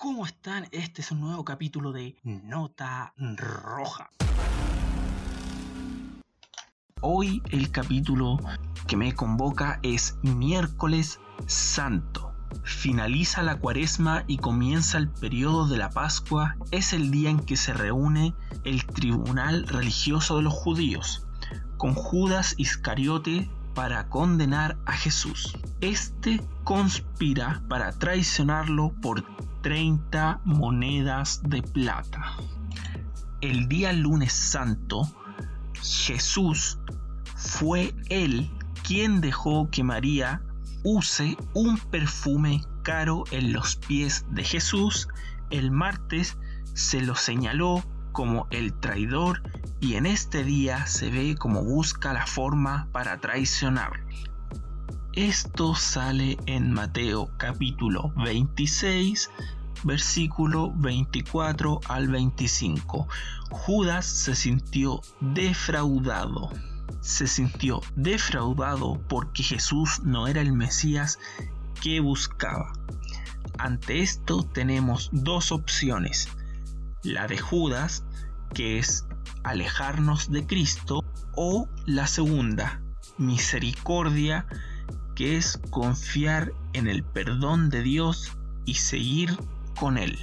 ¿Cómo están? Este es un nuevo capítulo de Nota Roja. Hoy el capítulo que me convoca es miércoles santo. Finaliza la cuaresma y comienza el periodo de la Pascua. Es el día en que se reúne el tribunal religioso de los judíos, con Judas Iscariote para condenar a Jesús. Este conspira para traicionarlo por 30 monedas de plata. El día lunes santo, Jesús fue él quien dejó que María use un perfume caro en los pies de Jesús. El martes se lo señaló como el traidor y en este día se ve como busca la forma para traicionar. Esto sale en Mateo capítulo 26, versículo 24 al 25. Judas se sintió defraudado. Se sintió defraudado porque Jesús no era el Mesías que buscaba. Ante esto tenemos dos opciones. La de Judas, que es alejarnos de Cristo, o la segunda, misericordia, que es confiar en el perdón de Dios y seguir con Él.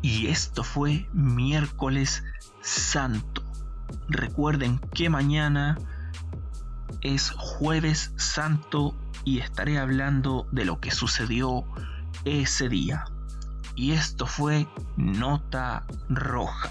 Y esto fue miércoles santo. Recuerden que mañana es jueves santo y estaré hablando de lo que sucedió ese día. Y esto fue Nota Roja.